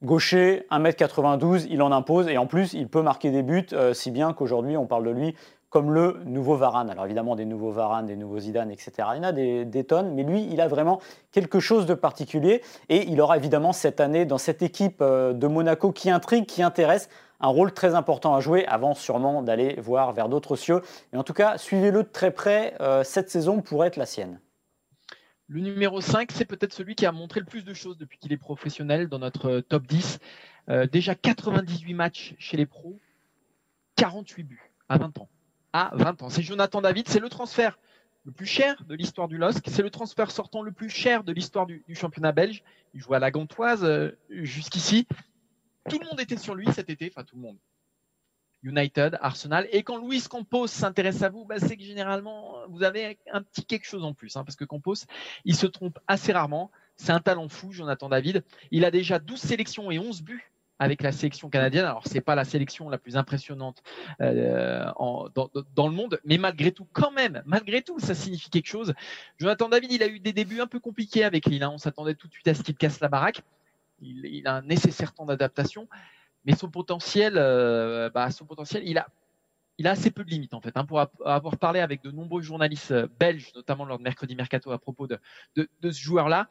Gaucher, 1m92, il en impose et en plus il peut marquer des buts, euh, si bien qu'aujourd'hui on parle de lui comme le nouveau Varane. Alors évidemment des nouveaux Varane, des nouveaux Zidane, etc. Il y en a des, tonnes, mais lui il a vraiment quelque chose de particulier et il aura évidemment cette année dans cette équipe euh, de Monaco qui intrigue, qui intéresse, un rôle très important à jouer avant sûrement d'aller voir vers d'autres cieux. Et en tout cas, suivez-le de très près, euh, cette saison pourrait être la sienne. Le numéro 5, c'est peut-être celui qui a montré le plus de choses depuis qu'il est professionnel dans notre euh, top 10. Euh, déjà 98 matchs chez les pros, 48 buts à 20 ans. À 20 ans. C'est Jonathan David, c'est le transfert le plus cher de l'histoire du LOSC. C'est le transfert sortant le plus cher de l'histoire du, championnat belge. Il joue à la Gantoise euh, jusqu'ici. Tout le monde était sur lui cet été, enfin tout le monde. United, Arsenal. Et quand Luis Campos s'intéresse à vous, bah, c'est que généralement, vous avez un petit quelque chose en plus. Hein, parce que Campos, il se trompe assez rarement. C'est un talent fou, Jonathan David. Il a déjà 12 sélections et 11 buts avec la sélection canadienne. Alors, c'est pas la sélection la plus impressionnante euh, dans, le monde, mais malgré tout, quand même, malgré tout, ça signifie quelque chose. Jonathan David, il a eu des débuts un peu compliqués avec Lille. Hein. On s'attendait tout de suite à ce qu'il casse la baraque. Il, il a un nécessaire temps d'adaptation mais son potentiel, euh, bah, son potentiel, il a, il a assez peu de limites en fait. Hein, pour avoir parlé avec de nombreux journalistes euh, belges, notamment lors de mercredi mercato à propos de, de, ce joueur-là,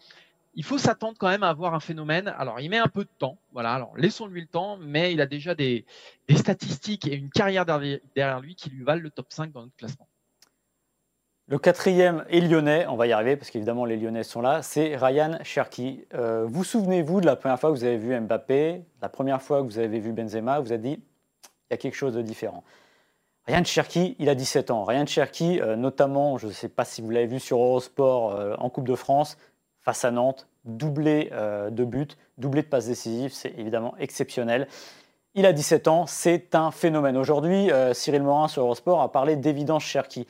il faut s'attendre quand même à avoir un phénomène. Alors, il met un peu de temps, voilà. Alors, laissons-lui le temps, mais il a déjà des, des statistiques et une carrière derrière lui qui lui valent le top 5 dans notre classement. Le quatrième est lyonnais, on va y arriver parce qu'évidemment les lyonnais sont là, c'est Ryan Cherki. Euh, vous souvenez-vous de la première fois que vous avez vu Mbappé, la première fois que vous avez vu Benzema, vous avez dit il y a quelque chose de différent. Ryan Cherki, il a 17 ans. Ryan Cherki, euh, notamment, je ne sais pas si vous l'avez vu sur Eurosport euh, en Coupe de France, face à Nantes, doublé de buts, doublé de passes décisives, c'est évidemment exceptionnel. Il a 17 ans, c'est un phénomène. Aujourd'hui, Cyril Morin sur Eurosport a parlé d'évidence Cherki.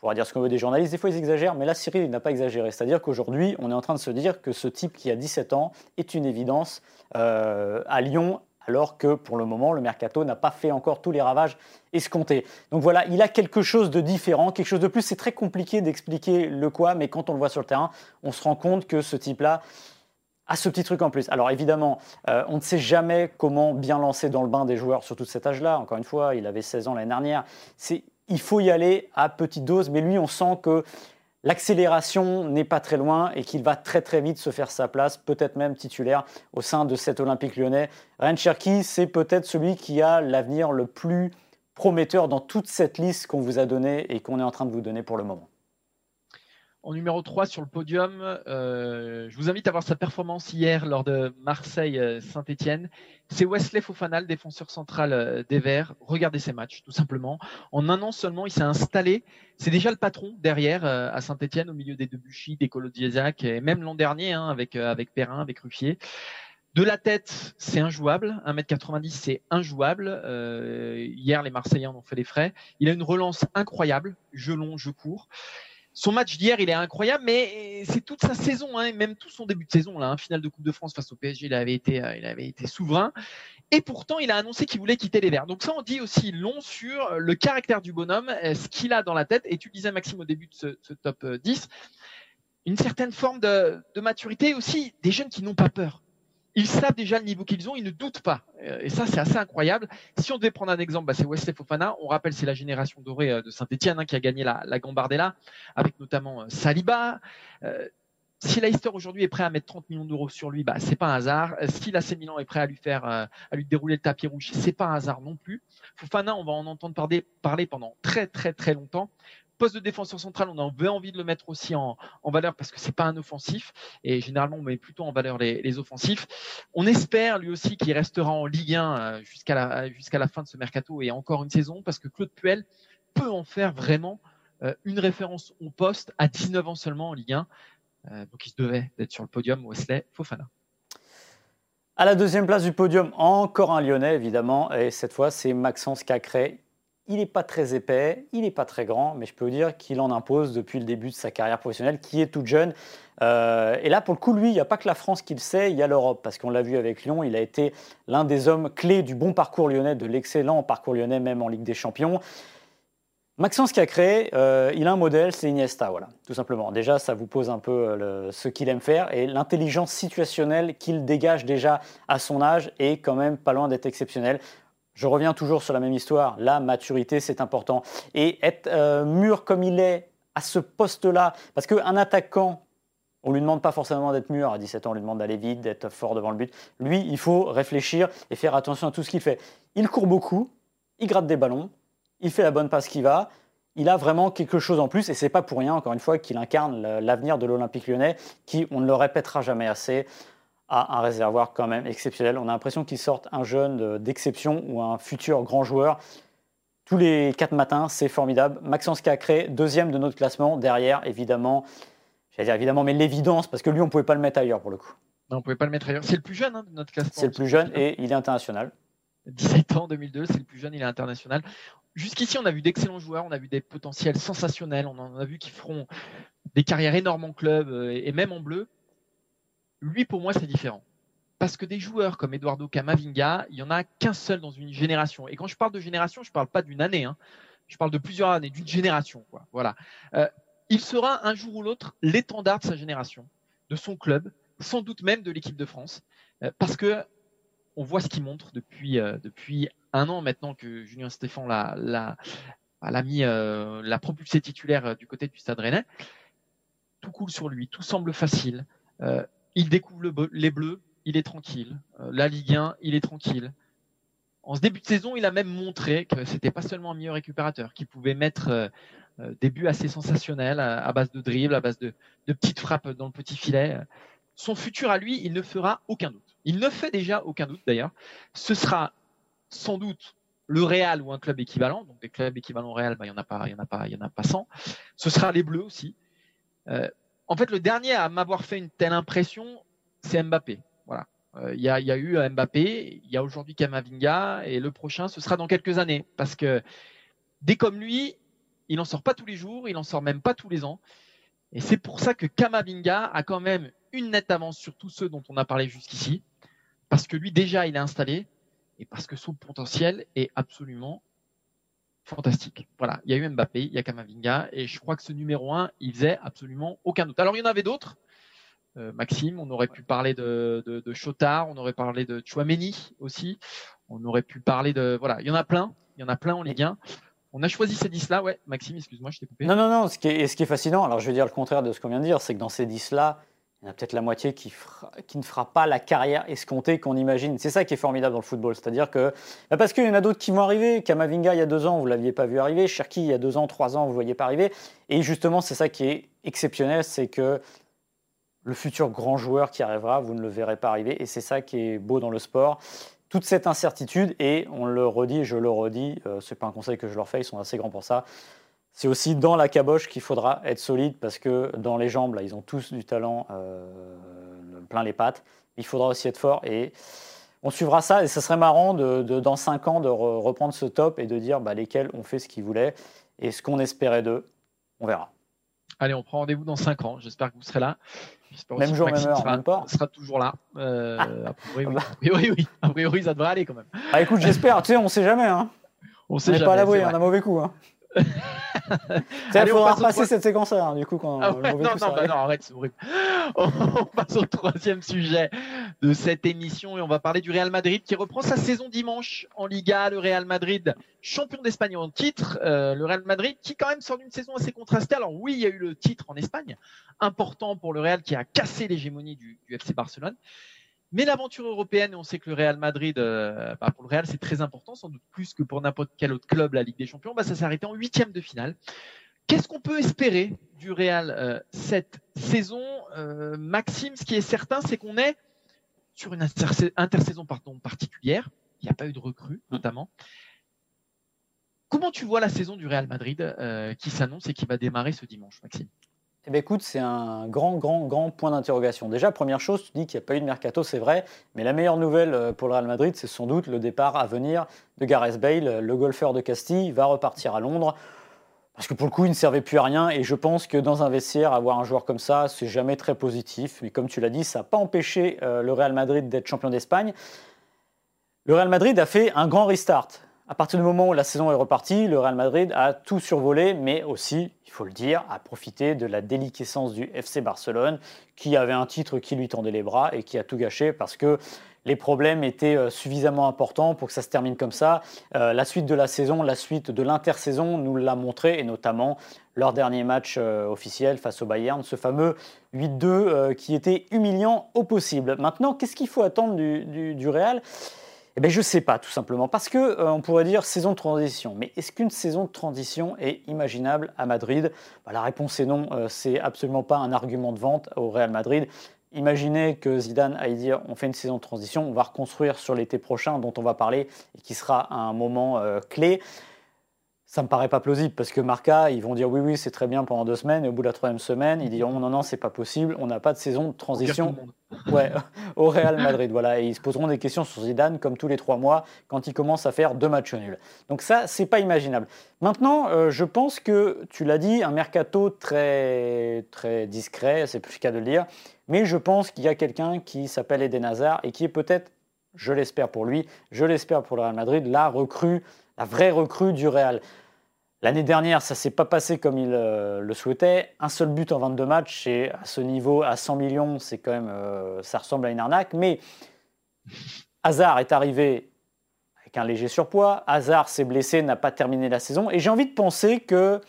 Pourra dire ce qu'on veut des journalistes, des fois ils exagèrent, mais là Cyril il n'a pas exagéré. C'est-à-dire qu'aujourd'hui on est en train de se dire que ce type qui a 17 ans est une évidence euh, à Lyon, alors que pour le moment le mercato n'a pas fait encore tous les ravages escomptés. Donc voilà, il a quelque chose de différent, quelque chose de plus. C'est très compliqué d'expliquer le quoi, mais quand on le voit sur le terrain, on se rend compte que ce type-là a ce petit truc en plus. Alors évidemment, euh, on ne sait jamais comment bien lancer dans le bain des joueurs, surtout de cet âge-là. Encore une fois, il avait 16 ans l'année dernière. C'est il faut y aller à petite dose, mais lui, on sent que l'accélération n'est pas très loin et qu'il va très très vite se faire sa place, peut-être même titulaire au sein de cet Olympique lyonnais. Ryan Cherky, c'est peut-être celui qui a l'avenir le plus prometteur dans toute cette liste qu'on vous a donnée et qu'on est en train de vous donner pour le moment. En numéro 3 sur le podium, euh, je vous invite à voir sa performance hier lors de Marseille-Saint-Etienne. C'est Wesley Fofana, défenseur central euh, des Verts. Regardez ses matchs, tout simplement. En un an seulement, il s'est installé. C'est déjà le patron derrière euh, à Saint-Etienne, au milieu des Debuchy, des Colodiazac, et même l'an dernier hein, avec, Perrin, avec Ruffier. De la tête, c'est injouable. 1m90, c'est injouable. hier, les Marseillais en ont fait les frais. Il a une relance incroyable. Je long, je cours son match d'hier, il est incroyable, mais c'est toute sa saison, hein, même tout son début de saison, là, hein, finale de Coupe de France face au PSG, il avait été, euh, il avait été souverain. Et pourtant, il a annoncé qu'il voulait quitter les Verts. Donc ça, on dit aussi long sur le caractère du bonhomme, euh, ce qu'il a dans la tête. Et tu disais, Maxime, au début de ce, top 10, euh, une certaine forme de maturité aussi, des jeunes qui n'ont pas peur ils savent déjà le niveau qu'ils ont, ils ne doutent pas. Et ça, c'est assez incroyable. Si on devait prendre un exemple, bah, c'est Wesley Fofana. On rappelle, c'est la génération dorée de Saint-Etienne hein, qui a gagné la, la Gambardella, avec notamment Saliba. si Leicester aujourd'hui est prêt à mettre 30 millions d'euros sur lui, bah, c'est pas un hasard. Si l'AC Milan est prêt à lui faire, à lui dérouler le tapis rouge, c'est pas un hasard non plus. Fofana, on va en entendre parler, parler pendant très très très longtemps poste de défenseur central, on avait envie de le mettre aussi en, valeur parce que c'est pas un offensif et généralement on met plutôt en valeur les, offensifs. On espère lui aussi qu'il restera en Ligue 1 euh, jusqu'à la, la fin de ce mercato et encore une saison parce que Claude Puel peut en faire vraiment euh, une référence au poste à 19 ans seulement en Ligue 1. Euh, donc il se devait d'être sur le podium, Wesley Fofana. À la deuxième place du podium, encore un Lyonnais évidemment, et cette fois c'est Maxence Cacré. Il n'est pas très épais, il n'est pas très grand, mais je peux vous dire qu'il en impose depuis le début de sa carrière professionnelle, qui est toute jeune. Euh, et là, pour le coup, lui, il n'y a pas que la France qui le sait, il y a l'Europe, parce qu'on l'a vu avec Lyon, il a été l'un des hommes clés du bon parcours lyonnais, de l'excellent parcours lyonnais, même en Ligue des Champions. Maxence Cacré, euh, il a un modèle, c'est Iniesta, voilà, tout simplement. Déjà, ça vous pose un peu euh, ce qu'il aime faire et l'intelligence situationnelle qu'il dégage déjà à son âge est quand même pas loin d'être exceptionnelle. Je reviens toujours sur la même histoire. La maturité, c'est important. Et être euh, mûr comme il est à ce poste-là, parce qu'un attaquant, on ne lui demande pas forcément d'être mûr. À 17 ans, on lui demande d'aller vite, d'être fort devant le but. Lui, il faut réfléchir et faire attention à tout ce qu'il fait. Il court beaucoup, il gratte des ballons, il fait la bonne passe qui va. Il a vraiment quelque chose en plus et c'est pas pour rien, encore une fois, qu'il incarne l'avenir de l'Olympique lyonnais, qui, on ne le répétera jamais assez, a un réservoir quand même exceptionnel. On a l'impression qu'il sortent un jeune d'exception ou un futur grand joueur. Tous les quatre matins, c'est formidable. Maxence Cacré, deuxième de notre classement. Derrière, évidemment, j'allais dire évidemment, mais l'évidence, parce que lui, on ne pouvait pas le mettre ailleurs pour le coup. Non, on ne pouvait pas le mettre ailleurs. C'est le plus jeune hein, de notre classement. C'est le plus jeune et il est international. 17 ans, 2002, c'est le plus jeune, il est international. Jusqu'ici, on a vu d'excellents joueurs, on a vu des potentiels sensationnels, on en a vu qui feront des carrières énormes en club euh, et même en bleu. Lui, pour moi, c'est différent. Parce que des joueurs comme Eduardo Camavinga, il n'y en a qu'un seul dans une génération. Et quand je parle de génération, je ne parle pas d'une année. Hein. Je parle de plusieurs années, d'une génération. Quoi. Voilà. Euh, il sera un jour ou l'autre l'étendard de sa génération, de son club, sans doute même de l'équipe de France. Euh, parce que on voit ce qu'il montre depuis, euh, depuis un an maintenant que Julien Stéphan l'a, l'a, l'a mis, l'a propulsé titulaire du côté du Stade Rennais. Tout coule sur lui, tout semble facile il découvre les Bleus, il est tranquille. Euh, la Ligue 1, il est tranquille. En ce début de saison, il a même montré que c'était pas seulement un meilleur récupérateur, qu'il pouvait mettre euh, euh, des buts assez sensationnels à, base de dribble, à base de, petites frappes dans le petit filet. Son futur à lui, il ne fera aucun doute. Il ne fait déjà aucun doute d'ailleurs. Ce sera sans doute le Real ou un club équivalent. Donc des clubs équivalents au Real, bah, il n'y en a pas, il y en a pas, il y en a pas 100. Ce sera les Bleus aussi. En fait, le dernier à m'avoir fait une telle impression, c'est Mbappé. Voilà. Euh, il y, a, eu Mbappé, il y a aujourd'hui Kamavinga, et le prochain, ce sera dans quelques années. Parce que dès comme lui, il n'en sort pas tous les jours, il n'en sort même pas tous les ans. Et c'est pour ça que Kamavinga a quand même une nette avance sur tous ceux dont on a parlé jusqu'ici. Parce que lui, déjà, il est installé, et parce que son potentiel est absolument fantastique. Voilà, il y a eu Mbappé, il y a Kamavinga, et je crois que ce numéro 1, il faisait absolument aucun doute. Alors il y en avait d'autres. Euh, Maxime, on aurait pu parler de, Chotard, on aurait parlé de Chouameni aussi, on aurait pu parler de... Voilà, il y en a plein, il y en a plein en Ligue 1. On a choisi ces 10-là, ouais. Maxime, excuse-moi, je t'ai coupé. Non, non, non, ce qui, est, ce qui est fascinant, alors je vais dire le contraire de ce qu'on vient de dire, c'est que dans ces 10-là, il y en a peut-être la moitié qui, ne fera pas la carrière escomptée qu'on imagine. C'est ça qui est formidable dans le football. C'est-à-dire que, bah, parce qu'il y en a d'autres qui vont arriver. Kamavinga, il y a deux ans, vous ne l'aviez pas vu arriver. Cherki, il y a deux ans, trois ans, vous ne voyez pas arriver. Et justement, c'est ça qui est exceptionnel, c'est que le futur grand joueur qui arrivera, vous ne le verrez pas arriver. Et c'est ça qui est beau dans le sport. Toute cette incertitude, et on le redit, je le redis, euh, ce n'est pas un conseil que je leur fais, ils sont assez grands pour ça. C'est aussi dans la caboche qu'il faudra être solide parce que dans les jambes, là, ils ont tous du talent euh, plein les pattes. Il faudra aussi être fort et on suivra ça. Et ce serait marrant de, dans 5 ans de reprendre ce top et de dire bah, lesquels ont fait ce qu'ils voulaient et ce qu'on espérait d'eux. On verra. Allez, on prend rendez-vous dans 5 ans. J'espère que vous serez là. Même jour, même heure, sera, même pas. sera toujours là. Euh, a, priori, oui. oui, A priori, ça devrait aller quand même. Ah, écoute, j'espère. tu sais, on sait jamais. Hein. On sait jamais. pas à l'abri, on a un mauvais coup. Hein. Il faudra repasser cette séquence-là, hein, du coup. Quand ah non, non, bah non, arrête, c'est horrible. On passe au troisième sujet de cette émission et on va parler du Real Madrid qui reprend sa saison dimanche en Liga. Le Real Madrid, champion d'Espagne en titre. Euh, le Real Madrid qui quand même sort d'une saison assez contrastée. Alors oui, il y a eu le titre en Espagne, important pour le Real qui a cassé l'hégémonie du, du FC Barcelone. Mais l'aventure européenne, on sait que le Real Madrid, euh, bah pour le Real, c'est très important, sans doute plus que pour n'importe quel autre club, la Ligue des Champions. Bah, ça s'est arrêté en huitième de finale. Qu'est-ce qu'on peut espérer du Real euh, cette saison? Euh, Maxime, ce qui est certain, c'est qu'on est sur une intersaison pardon, particulière. Il n'y a pas eu de recrue, mmh. notamment. Comment tu vois la saison du Real Madrid euh, qui s'annonce et qui va démarrer ce dimanche, Maxime? Eh bien, écoute, c'est un grand, grand, grand point d'interrogation. Déjà, première chose, tu dis qu'il n'y a pas eu de mercato, c'est vrai, mais la meilleure nouvelle euh, pour le Real Madrid, c'est sans doute le départ à venir de Gareth Bale, le golfeur de Castille, va repartir à Londres. Parce que pour le coup, il ne servait plus à rien et je pense que dans un vestiaire, avoir un joueur comme ça, c'est jamais très positif. Mais comme tu l'as dit, ça n'a pas empêché euh, le Real Madrid d'être champion d'Espagne. Le Real Madrid a fait un grand restart. À partir du moment où la saison est repartie, le Real Madrid a tout survolé, mais aussi, il faut le dire, a profité de la déliquescence du FC Barcelone, qui avait un titre qui lui tendait les bras et qui a tout gâché parce que les problèmes étaient euh, suffisamment importants pour que ça se termine comme ça. Euh, la suite de la saison, la suite de l'intersaison nous l'a montré, et notamment leur dernier match euh, officiel face au Bayern, ce fameux 8-2 qui était humiliant au possible. Maintenant, qu'est-ce qu'il faut attendre du, du Real? Eh bien, je ne sais pas, tout simplement. Parce que euh, on pourrait dire saison de transition. Mais est-ce qu'une saison de transition est imaginable à Madrid? Bah, La réponse est non. Euh, c'est absolument pas un argument de vente au Real Madrid. Imaginez que Zidane aille dire on fait une saison de transition, on va reconstruire sur l'été prochain, dont on va parler et qui sera un moment euh, clé ça me paraît pas plausible parce que Marca, ils vont dire oui, oui, c'est très bien pendant deux semaines et au bout de la troisième semaine, ils diront non, non, c'est pas possible, on n'a pas de saison de transition ouais, au Real Madrid. Voilà, et ils se poseront des questions sur Zidane comme tous les trois mois quand il commence à faire deux matchs nuls. Donc ça, c'est pas imaginable. Maintenant, euh, je pense que tu l'as dit, un mercato très très discret, c'est plus qu'à de le dire, mais je pense qu'il y a quelqu'un qui s'appelle Eden Hazard et qui est peut-être, je l'espère pour lui, je l'espère pour le Real Madrid, la recrue la vraie recrue du Real. L'année dernière, ça s'est pas passé comme il euh, le souhaitait. Un seul but en 22 matchs, et à ce niveau, à 100 millions, c'est quand même, euh, ça ressemble à une arnaque. Mais Hazard est arrivé avec un léger surpoids. Hazard s'est blessé, n'a pas terminé la saison. Et j'ai envie de penser que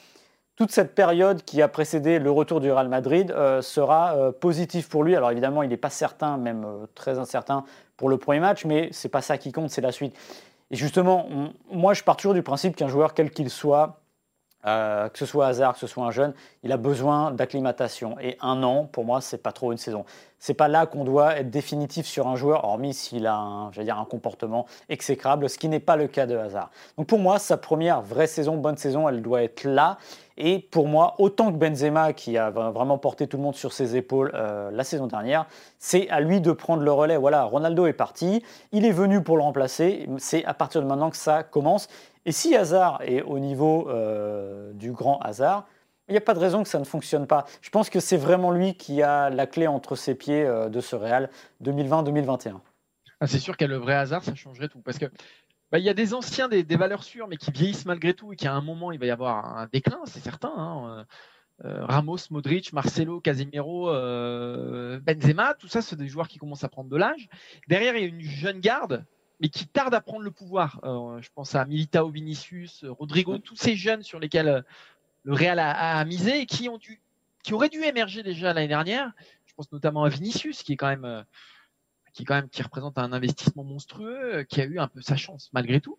toute cette période qui a précédé le retour du Real Madrid euh, sera positive pour lui. Alors évidemment, il n'est pas certain, même très incertain pour le premier match, mais c'est pas ça qui compte, c'est la suite. Et justement, moi, je pars toujours du principe qu'un joueur, quel qu'il soit, euh, que ce soit hasard, que ce soit un jeune, il a besoin d'acclimatation. Et un an, pour moi, c'est pas trop une saison. C'est pas là qu'on doit être définitif sur un joueur, hormis s'il a un, dire, un comportement exécrable, ce qui n'est pas le cas de hasard. Donc pour moi, sa première vraie saison, bonne saison, elle doit être là. Et pour moi, autant que Benzema, qui a vraiment porté tout le monde sur ses épaules euh, la saison dernière, c'est à lui de prendre le relais. Voilà, Ronaldo est parti, il est venu pour le remplacer. C'est à partir de maintenant que ça commence. Et si Hazard est au niveau euh, du grand hasard, il n'y a pas de raison que ça ne fonctionne pas. Je pense que c'est vraiment lui qui a la clé entre ses pieds euh, de ce Real 2020-2021. Ah, c'est sûr qu'à le vrai hasard, ça changerait tout. Parce que bah, il y a des anciens, des, valeurs sûres, mais qui vieillissent malgré tout et qu'à un moment, il va y avoir un déclin, c'est certain. Hein. Euh, Ramos, Modric, Marcelo, Casemiro, Benzema, tout ça, c'est des joueurs qui commencent à prendre de l'âge. Derrière, il y a une jeune garde mais qui tarde à prendre le pouvoir. Euh, je pense à Militao Vinicius, Rodrigo, tous ces jeunes sur lesquels euh, le Real a, misé et qui ont dû, qui auraient dû émerger déjà l'année dernière. Je pense notamment à Vinicius, qui est quand même, euh, qui quand même, qui représente un investissement monstrueux, qui a eu un peu sa chance malgré tout.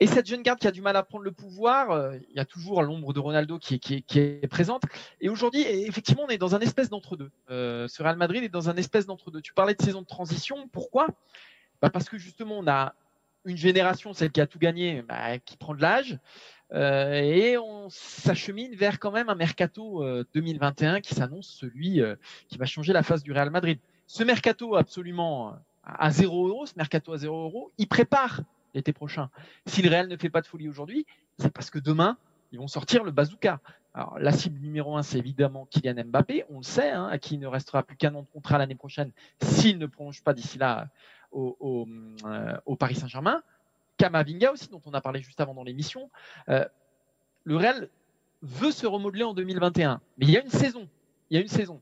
Et cette jeune garde qui a du mal à prendre le pouvoir, il y a toujours l'ombre de Ronaldo qui est, qui, qui est, présente. Et aujourd'hui, effectivement, on est dans un espèce d'entre-deux. ce Real Madrid est dans un espèce d'entre-deux. Tu parlais de saison de transition. Pourquoi? Bah, parce que justement, on a une génération, celle qui a tout gagné, bah, qui prend de l'âge. Euh, et on s'achemine vers quand même un mercato 2021 euh, qui s'annonce celui euh, qui va changer la face du Real Madrid. Ce mercato absolument à 0 euros, ce mercato à 0 euros, il prépare l'été prochain. Si le Real ne fait pas de folie aujourd'hui, c'est parce que demain, ils vont sortir le bazooka. Alors, la cible numéro un, c'est évidemment Kylian Mbappé. On le sait, hein, à qui il ne restera plus qu'un an de contrat l'année prochaine s'il ne prolonge pas d'ici là euh, au, Paris Saint-Germain. Kamavinga aussi, dont on a parlé juste avant dans l'émission. Euh, le Real veut se remodeler en 2021. Mais il y a une saison. Il y a une saison.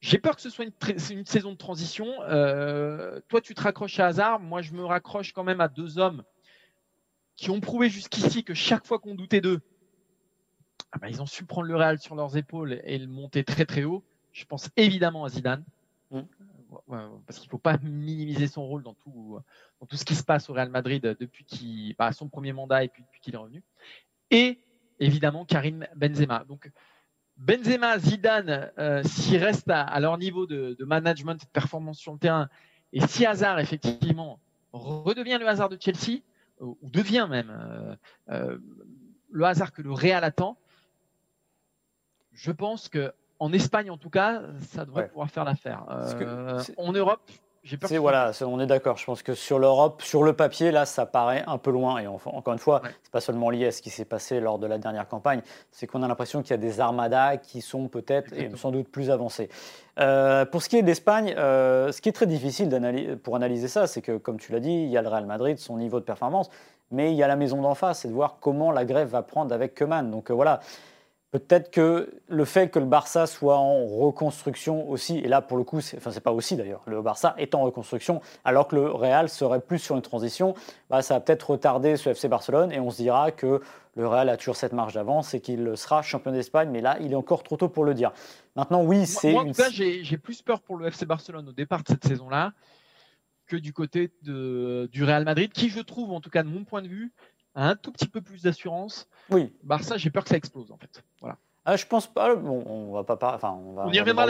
J'ai peur que ce soit une, saison de transition. Euh, toi, tu te raccroches à hasard. Moi, je me raccroche quand même à deux hommes qui ont prouvé jusqu'ici que chaque fois qu'on doutait d'eux, ah bah, ils ont su prendre le Real sur leurs épaules et le monter très très haut. Je pense évidemment à Zidane. Mm. Parce qu'il ne faut pas minimiser son rôle dans tout, dans tout ce qui se passe au Real Madrid depuis qu'il, bah, son premier mandat et puis depuis qu'il est revenu. Et évidemment Karim Benzema. Donc Benzema, Zidane, euh, s'ils restent à, leur niveau de, management de performance sur le terrain, et si Hazard effectivement redevient le hasard de Chelsea, ou devient même euh, euh, le hasard que le Real attend, je pense que en Espagne en tout cas, ça devrait pouvoir faire l'affaire. en Europe, voilà, on est d'accord. Je pense que sur l'Europe, sur le papier, là, ça paraît un peu loin. Et encore une fois, ce c'est pas seulement lié à ce qui s'est passé lors de la dernière campagne, c'est qu'on a l'impression qu'il y a des armadas qui sont peut-être et sans doute plus avancées. Euh, pour ce qui est d'Espagne, euh, ce qui est très difficile pour analyser ça, c'est que, comme tu l'as dit, il y a le Real Madrid, son niveau de performance, mais il y a la maison d'en face, c'est de voir comment la grève va prendre avec Keman. Donc euh, voilà, Peut-être que le fait que le Barça soit en reconstruction aussi, et là pour le coup, enfin c'est pas aussi d'ailleurs, le Barça est en reconstruction, alors que le Real serait plus sur une transition, bah, ça va peut-être retarder ce FC Barcelone et on se dira que le Real a toujours cette marge d'avance et qu'il sera champion d'Espagne, mais là il est encore trop tôt pour le dire. Maintenant, oui, c'est. Moi, en tout cas, j'ai plus peur pour le FC Barcelone au départ de cette saison-là que du côté de, du Real Madrid, qui je trouve, en tout cas de mon point de vue, un tout petit peu plus d'assurance. Oui. Barça, j'ai peur que ça explose en fait. Voilà. Ah, je pense pas. Bon, on va pas Enfin, on, va, on y reviendra.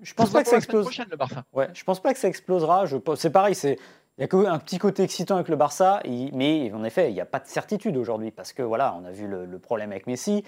Je pense pas que ça explose. Prochaine, le Barça. Ouais, je pense pas que ça explosera. Je... C'est pareil. C'est il y a un petit côté excitant avec le Barça, mais en effet, il n'y a pas de certitude aujourd'hui parce que voilà, on a vu le problème avec Messi.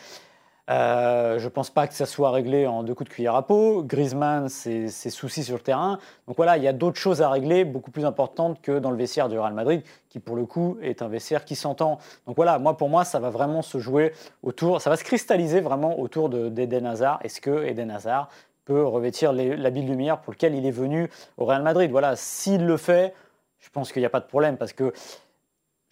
Euh, je ne pense pas que ça soit réglé en deux coups de cuillère à peau. Griezmann, ses, soucis sur le terrain. Donc voilà, il y a d'autres choses à régler, beaucoup plus importantes que dans le vestiaire du Real Madrid, qui pour le coup est un vestiaire qui s'entend. Donc voilà, moi pour moi, ça va vraiment se jouer autour, ça va se cristalliser vraiment autour d'Eden Hazard. Est-ce que Eden Hazard peut revêtir la bille lumière pour lequel il est venu au Real Madrid? Voilà, s'il le fait, je pense qu'il n'y a pas de problème parce que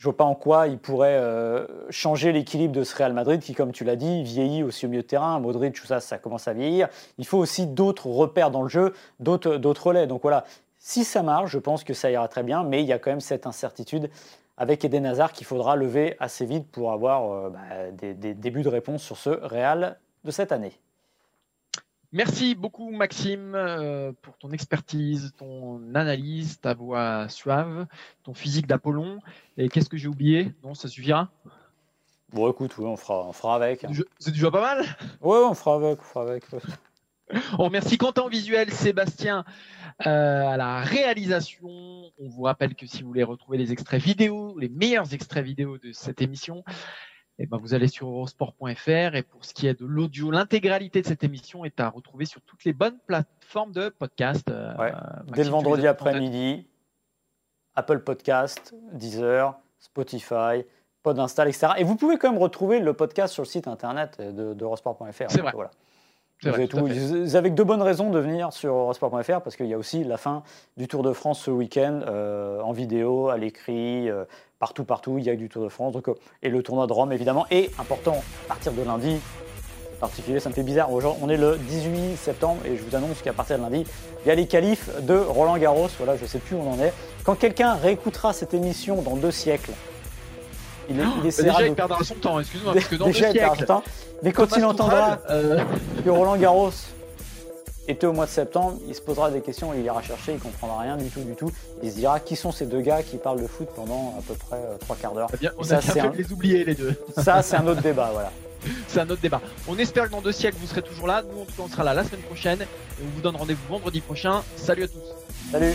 je vois pas en quoi il pourrait euh, changer l'équilibre de ce Real Madrid qui, comme tu l'as dit, vieillit aussi au milieu de terrain. Modric, tout ça, ça commence à vieillir. Il faut aussi d'autres repères dans le jeu, d'autres relais. Donc voilà, si ça marche, je pense que ça ira très bien, mais il y a quand même cette incertitude avec Eden Hazard qu'il faudra lever assez vite pour avoir euh, bah, des, des débuts de réponse sur ce Real de cette année. Merci beaucoup Maxime euh, pour ton expertise, ton analyse, ta voix suave, ton physique d'Apollon. Et qu'est-ce que j'ai oublié? Non, ça suffira? Bon écoute, on fera, on fera avec. Hein. C'est déjà pas mal? Ouais, on fera avec, on fera avec. On remercie Quentin visuel, Sébastien euh, à la réalisation. On vous rappelle que si vous voulez retrouver les extraits vidéo, les meilleurs extraits vidéo de cette émission, eh ben, vous allez sur eurosport.fr et pour ce qui est de l'audio, l'intégralité de cette émission est à retrouver sur toutes les bonnes plateformes de podcast. Euh, Dès le vendredi après-midi, Apple Podcast, Deezer, Spotify, Podinstall, etc. Et vous pouvez quand même retrouver le podcast sur le site internet d'eurosport.fr. C'est vrai. Voilà. Vous, avez, de bonnes raisons de venir sur eurosport.fr parce qu'il y a aussi la fin du Tour de France ce week-end euh, en vidéo, à l'écrit, euh, partout, partout. Il y a du Tour de France donc, euh, et le tournoi de Rome évidemment. Et important, à partir de lundi, particulier, ça me fait bizarre. On est le 18 septembre et je vous annonce qu'à partir de lundi, il y a les qualifs de Roland Garros. Voilà, je ne sais plus où on en est. Quand quelqu'un réécoutera cette émission dans deux siècles, il, est, il déjà, il perdra son temps, excuse-moi, parce que dans déjà, deux siècles, temps. Mais quand il entendra euh, que Roland Garros était au mois de septembre, il se posera des questions, il ira chercher, il comprendra rien du tout, du tout. Il se dira qui sont ces deux gars qui parlent de foot pendant à peu près euh, trois quarts d'heure? Eh on ça, a bien les oublier les deux. Ça, c'est un autre débat, voilà. C'est un autre débat. On espère que dans deux siècles, vous serez toujours là. Nous, en tout cas, on sera là la semaine prochaine. on vous donne rendez-vous vendredi prochain. Salut à tous. Salut.